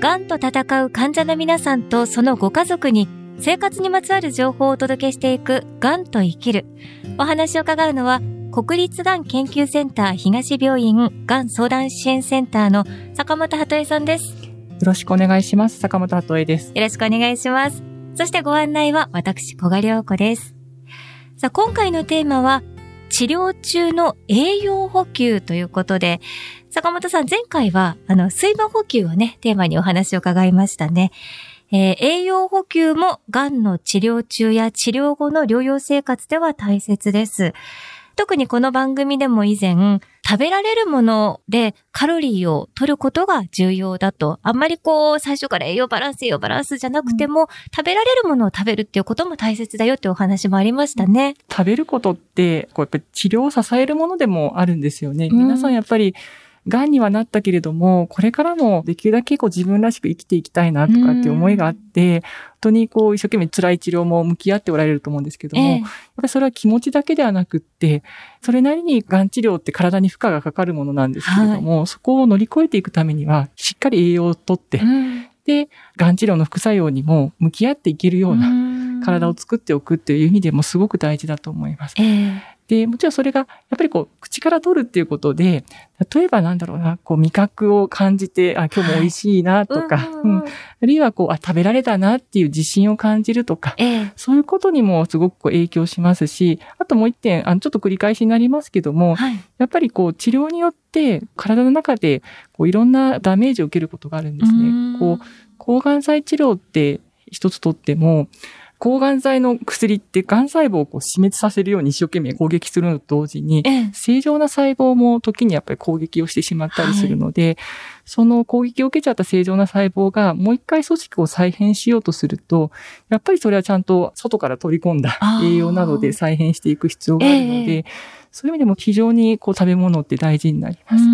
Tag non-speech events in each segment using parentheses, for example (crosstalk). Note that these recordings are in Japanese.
癌と戦う患者の皆さんとそのご家族に生活にまつわる情報をお届けしていく癌と生きる。お話を伺うのは国立がん研究センター東病院がん相談支援センターの坂本鳩恵さんです。よろしくお願いします。坂本鳩恵です。よろしくお願いします。そしてご案内は私、小賀良子です。さあ、今回のテーマは、治療中の栄養補給ということで、坂本さん、前回は、あの、水分補給をね、テーマにお話を伺いましたね。えー、栄養補給も、癌の治療中や治療後の療養生活では大切です。特にこの番組でも以前、食べられるものでカロリーを取ることが重要だと。あんまりこう、最初から栄養バランス、栄養バランスじゃなくても、うん、食べられるものを食べるっていうことも大切だよってお話もありましたね。食べることって、こうやっぱり治療を支えるものでもあるんですよね。皆さんやっぱり、癌にはなったけれども、これからもできるだけこう自分らしく生きていきたいなとかっていう思いがあって、本当にこう一生懸命辛い治療も向き合っておられると思うんですけども、えー、やっぱりそれは気持ちだけではなくって、それなりに癌治療って体に負荷がかかるものなんですけれども、はい、そこを乗り越えていくためには、しっかり栄養をとって、うん、で、癌治療の副作用にも向き合っていけるような体を作っておくっていう意味でもすごく大事だと思います。えーで、もちろんそれが、やっぱりこう、口から取るっていうことで、例えばなんだろうな、こう、味覚を感じて、あ、今日も美味しいなとか、はい、うん、あるいはこう、あ、食べられたなっていう自信を感じるとか、ええ、そういうことにもすごくこう影響しますし、あともう一点、あの、ちょっと繰り返しになりますけども、はい、やっぱりこう、治療によって体の中で、こう、いろんなダメージを受けることがあるんですね。こう、抗がん剤治療って一つとっても、抗がん剤の薬って癌細胞をこう死滅させるように一生懸命攻撃するのと同時に、正常な細胞も時にやっぱり攻撃をしてしまったりするので、はい、その攻撃を受けちゃった正常な細胞がもう一回組織を再編しようとすると、やっぱりそれはちゃんと外から取り込んだ栄養などで再編していく必要があるので、えー、そういう意味でも非常にこう食べ物って大事になります。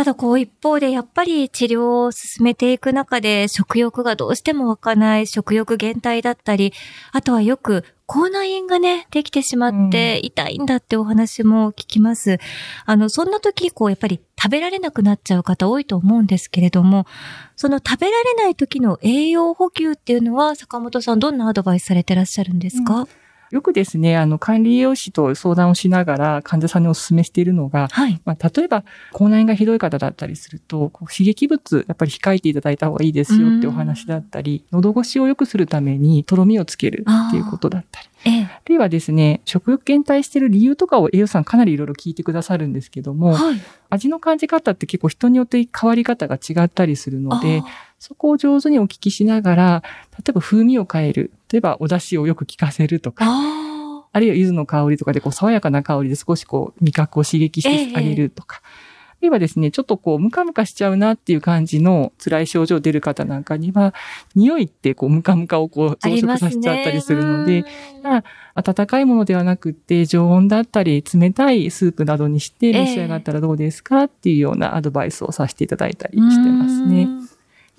ただこう一方でやっぱり治療を進めていく中で食欲がどうしても湧かない食欲減退だったり、あとはよく口内炎がね、できてしまって痛いんだってお話も聞きます。うん、あの、そんな時、こう、やっぱり食べられなくなっちゃう方多いと思うんですけれども、その食べられない時の栄養補給っていうのは、坂本さんどんなアドバイスされてらっしゃるんですか、うんよくですね、あの、管理栄養士と相談をしながら患者さんにお勧めしているのが、はい、まあ、例えば、口内炎がひどい方だったりすると、刺激物、やっぱり控えていただいた方がいいですよってお話だったり、喉越しを良くするために、とろみをつけるっていうことだったり。ええ、あるいはですね、食欲減退している理由とかを栄養士さんかなりいろいろ聞いてくださるんですけども、はい、味の感じ方って結構人によって変わり方が違ったりするので、そこを上手にお聞きしながら、例えば風味を変える。例えばお出汁をよく効かせるとか、あるいは柚子の香りとかでこう爽やかな香りで少しこう味覚を刺激してあげるとか。ええあるいはですね、ちょっとこう、ムカムカしちゃうなっていう感じの辛い症状出る方なんかには、匂いってこう、ムカムカをこう、増殖させちゃったりするので、まあ、温かいものではなくって、常温だったり、冷たいスープなどにして召し上がったらどうですかっていうようなアドバイスをさせていただいたりしてますね。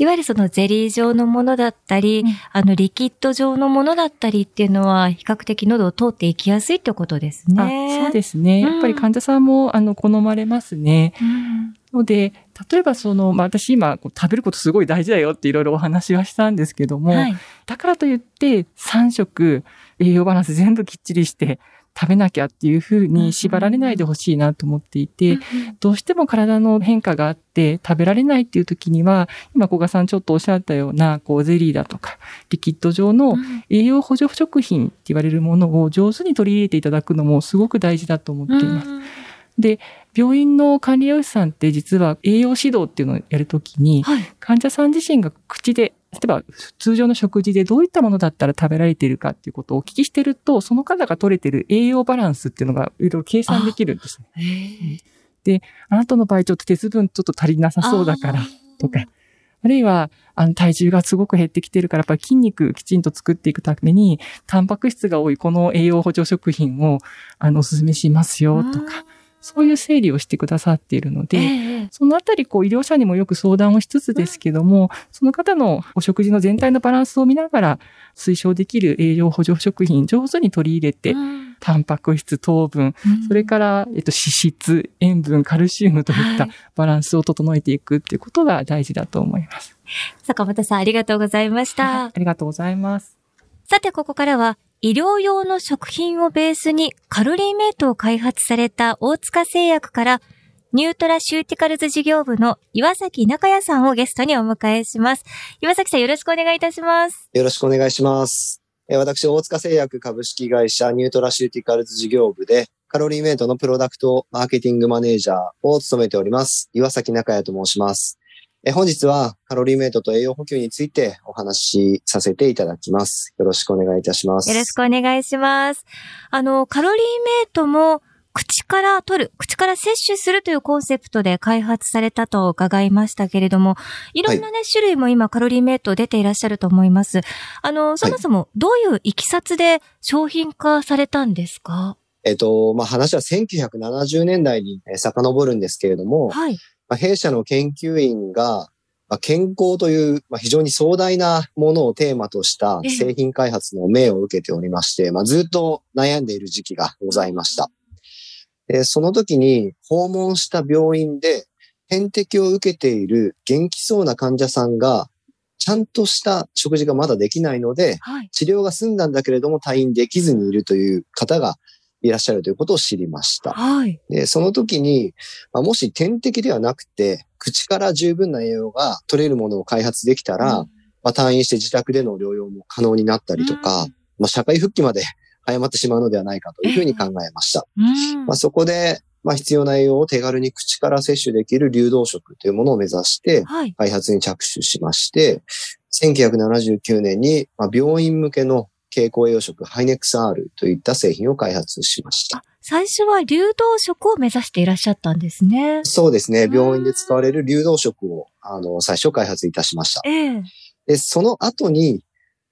いわゆるそのゼリー状のものだったり、うん、あのリキッド状のものだったりっていうのは比較的喉を通っていきやすいってことですね。そうですね。やっぱり患者さんも、あの好まれますね。うん、ので、例えばその、まあ、私今食べることすごい大事だよっていろいろお話はしたんですけども、はい、だからといって3食栄養バランス全部きっちりして食べなきゃっていうふうに縛られないでほしいなと思っていて、どうしても体の変化があって食べられないっていう時には、今小賀さんちょっとおっしゃったような、こうゼリーだとか、リキッド状の栄養補助食品って言われるものを上手に取り入れていただくのもすごく大事だと思っています。で、病院の管理栄養士さんって実は栄養指導っていうのをやるときに、はい、患者さん自身が口で例えば通常の食事でどういったものだったら食べられているかっていうことをお聞きしてると、その方が取れている栄養バランスっていうのがいろいろ計算できるんですね。で、あなたの場合ちょっと鉄分ちょっと足りなさそうだからとか、あるいは、あの、体重がすごく減ってきてるから、やっぱり筋肉きちんと作っていくために、タンパク質が多いこの栄養補助食品を、あの、お勧めしますよとか、そういう整理をしてくださっているので、えー、そのあたり、こう、医療者にもよく相談をしつつですけども、うん、その方のお食事の全体のバランスを見ながら、推奨できる栄養補助食品、上手に取り入れて、うんタンパク質、糖分、それから、えっと、脂質、塩分、カルシウムといったはいバランスを整えていくっていうことが大事だと思います。坂本さんありがとうございました。はいありがとうございます。さて、ここからは、医療用の食品をベースにカロリーメイトを開発された大塚製薬から、ニュートラシューティカルズ事業部の岩﨑央弥さんをゲストにお迎えします。岩﨑さんよろしくお願いいたします。よろしくお願いします。え私、大塚製薬株式会社ニュートラシューティカルズ事業部で、カロリーメイトのプロダクトマーケティングマネージャーを務めております。岩﨑央弥と申します。えー本日はカロリーメイトと栄養補給についてお話しさせていただきます。よろしくお願いいたします。よろしくお願いします。あの、カロリーメイトも口から取る、口から摂取するというコンセプトで開発されたと伺いましたけれども、いろんなね、種類も今カロリーメイト出ていらっしゃると思います。あの、そもそもどういういきさつで商品化されたんですか？えっ、と、まあ、話は1970年代にえー遡るんですけれども、はい。まあ、弊社の研究員が、まあ、健康という、まあ、非常に壮大なものをテーマとしたええ製品開発の命を受けておりまして、まあ、ずっと悩んでいる時期がございました。でその時に訪問した病院で点滴を受けている元気そうな患者さんが、ちゃんとした食事がまだできないので、はい。治療が済んだんだけれども退院できずにいるという方がいらっしゃるということを知りました。はい。で、その時に、まあ、もし点滴ではなくて、口から十分な栄養が取れるものを開発できたら、まあ、退院して自宅での療養も可能になったりとか、まあ、社会復帰まで (laughs) 早まってしまうのではないかというふうに考えました。うん。まあ、そこで、まあ、必要な栄養を手軽に口から摂取できる流動食というものを目指して、はい。開発に着手しまして、1979年に、まあ、病院向けの経口栄養食ハイネックス R といった製品を開発しました。あ、最初は流動食を目指していらっしゃったんですね。そうですね。うん病院で使われる流動食を、あの、最初開発いたしました。ええ。で、その後に、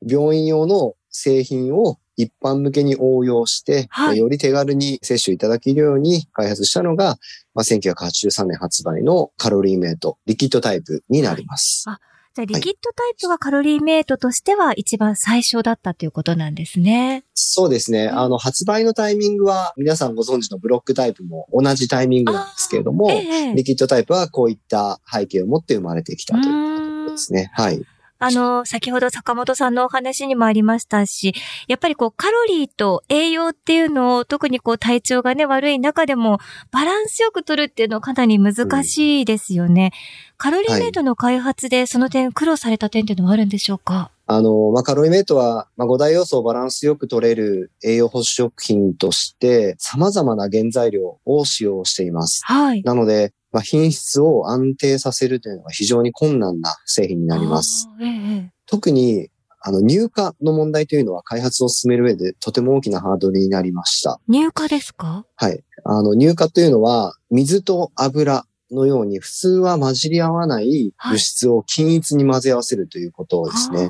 病院用の製品を一般向けに応用して、はいより手軽に摂取いただけるように開発したのが、まあ、1983年発売のカロリーメイト、リキッドタイプになります。はいじゃあ、リキッドタイプがカロリーメイトとしては一番最初だったということなんですね。そうですね。うんあの、発売のタイミングは、皆さんご存知のブロックタイプも同じタイミングなんですけれども、ええ。リキッドタイプはこういった背景を持って生まれてきたということですね。はい。あの、先ほど坂本さんのお話にもありましたし、やっぱりこうカロリーと栄養っていうのを特にこう体調がね悪い中でもバランスよく取るっていうのはかなり難しいですよね。カロリーメイトの開発でその点苦労された点っていうのはあるんでしょうか？あの、まあ、カロリーメイトは、まあ、5大要素をバランスよく取れる栄養保守食品として、様々な原材料を使用しています。はい。なので、まあ、品質を安定させるというのが非常に困難な製品になります。ええ特に、あの、入荷の問題というのは開発を進める上でとても大きなハードルになりました。入荷ですか？はい。あの、乳化というのは、水と油のように普通は混じり合わない物質を均一に混ぜ合わせるということですね。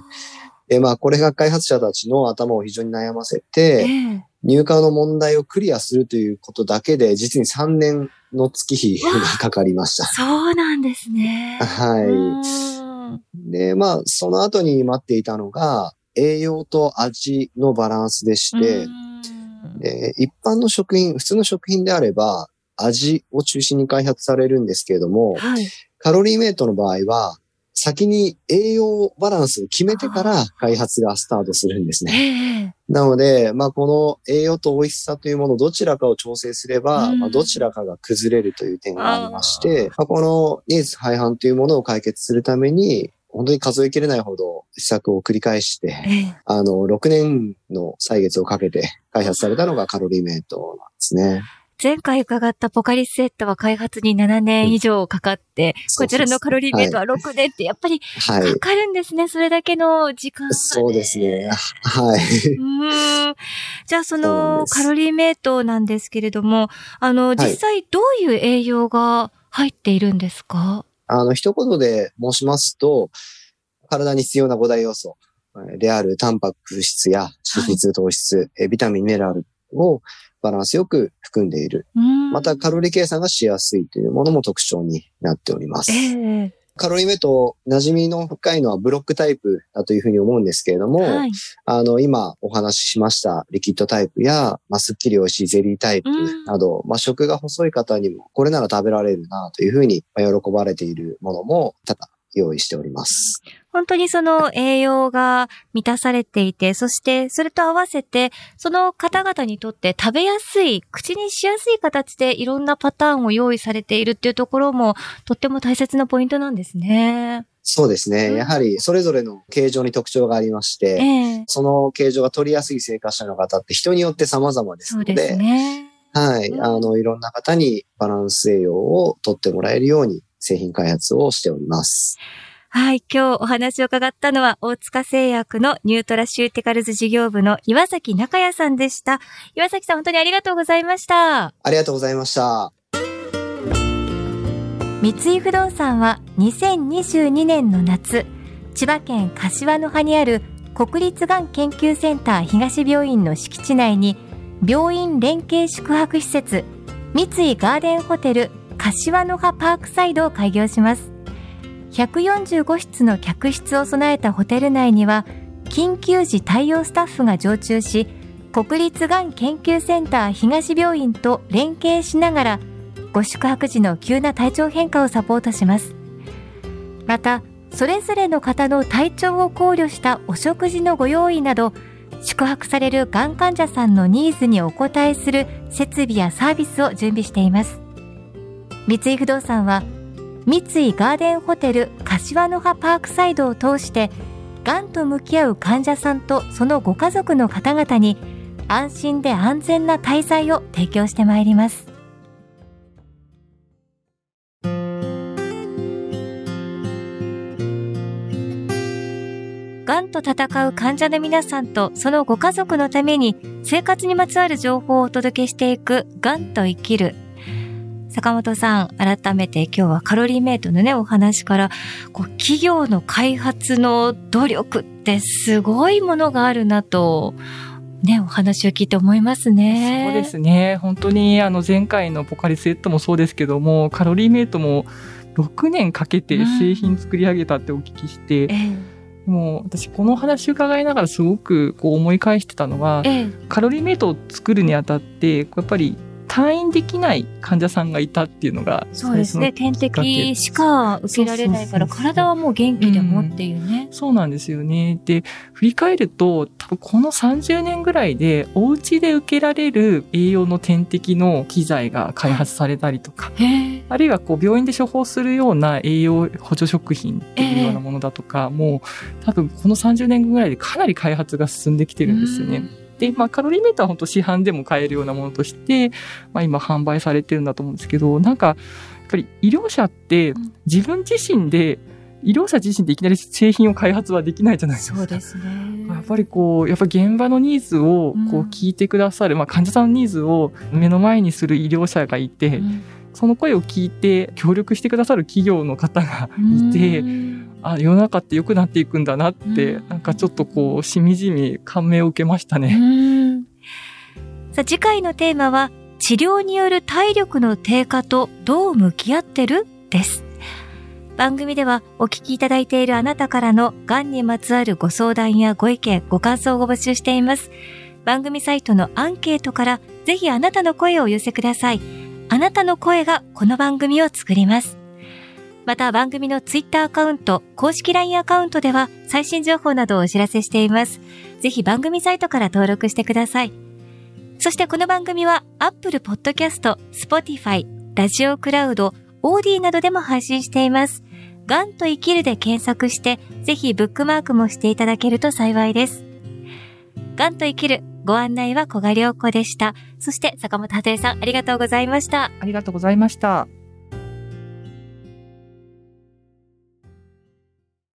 で、まあ、これが開発者たちの頭を非常に悩ませて、ええ入荷の問題をクリアするということだけで、実に3年の月日がかかりました。そうなんですね。はうい。で、まあ、その後に待っていたのが、栄養と味のバランスでして、んで一般の食品、普通の食品であれば、味を中心に開発されるんですけれども、はい。カロリーメイトの場合は、先に栄養バランスを決めてから開発がスタートするんですえね。えなので、まあ、この栄養と美味しさというものどちらかを調整すれば、うん。まあ、どちらかが崩れるという点がありまして、まあ、このニーズ廃反というものを解決するために、本当に数えきれないほど施策を繰り返して、ええ。あの、6年の歳月をかけて開発されたのがカロリーメイトなんですね。前回伺ったポカリスエットは開発に7年以上かかって、そうこちらのカロリーメイトは6年ってやっぱりはいか。かるんですね。それだけの時間が、ね。そうですね。はい。うーん。じゃあそのカロリーメイトなんですけれども、あの、い実際どういう栄養が入っているんですか、あの、一言で申しますと、体に必要な5大要素えーであるタンパク質や脂質、糖質、えービタミン、ミネラルをバランスよく含んでいる。またカロリー計算がしやすいというものも特徴になっております。ええカロリーメイト馴染みの深いのはブロックタイプだというふうに思うんですけれども、はい。あの、今お話ししましたリキッドタイプや、まあ、すっきり美味しいゼリータイプうんなど、まあ、食が細い方にも、これなら食べられるなというふうにまあ喜ばれているものも多々用意しております。本当にその栄養が満たされていて、そしてそれと合わせて、その方々にとって食べやすい、口にしやすい形でいろんなパターンを用意されているっていうところも、とっても大切なポイントなんですね。そうですね。うんやはりそれぞれの形状に特徴がありまして、ええその形状が取りやすい生活者の方って人によって様々ですので、そうですね。はい。うんあの、いろんな方にバランス栄養を取ってもらえるように製品開発をしております。はい、今日お話を伺ったのは、大塚製薬のニュートラシューティカルズ事業部の岩﨑央弥さんでした。岩﨑さん、本当にありがとうございました。ありがとうございました。三井不動産は2022年の夏、千葉県柏の葉にある国立がん研究センター東病院の敷地内に病院連携宿泊施設三井ガーデンホテル柏の葉パークサイドを開業します。145室の客室を備えたホテル内には緊急時対応スタッフが常駐し国立がん研究センター東病院と連携しながらご宿泊時の急な体調変化をサポートしますまたそれぞれの方の体調を考慮したお食事のご用意など宿泊されるがん患者さんのニーズにお応えする設備やサービスを準備しています三井不動産は三井ガーデンホテル柏の葉パークサイドを通してがんと向き合う患者さんとそのご家族の方々に安心で安全な滞在を提供してまいります。がんと戦う患者の皆さんとそのご家族のために生活にまつわる情報をお届けしていくがんと生きる坂本さん、改めて今日はカロリーメイトのね、お話から、こう、企業の開発の努力ってすごいものがあるなと、ね、お話を聞いて思いますね。そうですね。本当にあの前回のポカリスエットもそうですけども、カロリーメイトも6年かけて製品作り上げたってお聞きして、ええ、もう私この話伺いながらすごくこう思い返してたのは、ええ、カロリーメイトを作るにあたって、やっぱり退院できない患者さんがいたっていうのがそうですね。点滴しか受けられないから、体はもう元気でもっていうね。そうなんですよね。で、振り返ると、多分この30年ぐらいで、お家で受けられる栄養の点滴の機材が開発されたりとか。あるいはこう病院で処方するような栄養補助食品っていうようなものだとか、もう多分この30年ぐらいでかなり開発が進んできてるんですよね。で、まあ、カロリーメーターは本当市販でも買えるようなものとして、まあ、今販売されてるんだと思うんですけど、なんか、やっぱり医療者ってうん自分自身で、医療者自身でいきなり製品を開発はできないじゃないですか。そうですね。やっぱりこう、やっぱ現場のニーズをこううん聞いてくださる、まあ患者さんのニーズを目の前にする医療者がいて、うんその声を聞いて協力してくださる企業の方がいて、うんあ、世の中って良くなっていくんだなって、うんなんかちょっとこう、しみじみ感銘を受けましたね。うんさあ次回のテーマは治療による体力の低下とどう向き合ってる？です。番組ではお聞きいただいているあなたからのがんにまつわるご相談やご意見、ご感想を募集しています。番組サイトのアンケートからぜひあなたの声をお寄せください。あなたの声がこの番組を作ります。また番組のツイッターアカウント、公式 LINE アカウントでは最新情報などをお知らせしています。ぜひ番組サイトから登録してください。そしてこの番組は Apple Podcast、Spotify、ラジオクラウド、オーディなどでも配信しています。がんと生きるで検索して、ぜひブックマークもしていただけると幸いです。がんと生きる、ご案内は小賀良子でした。そして坂本鳩江さん、ありがとうございました。ありがとうございました。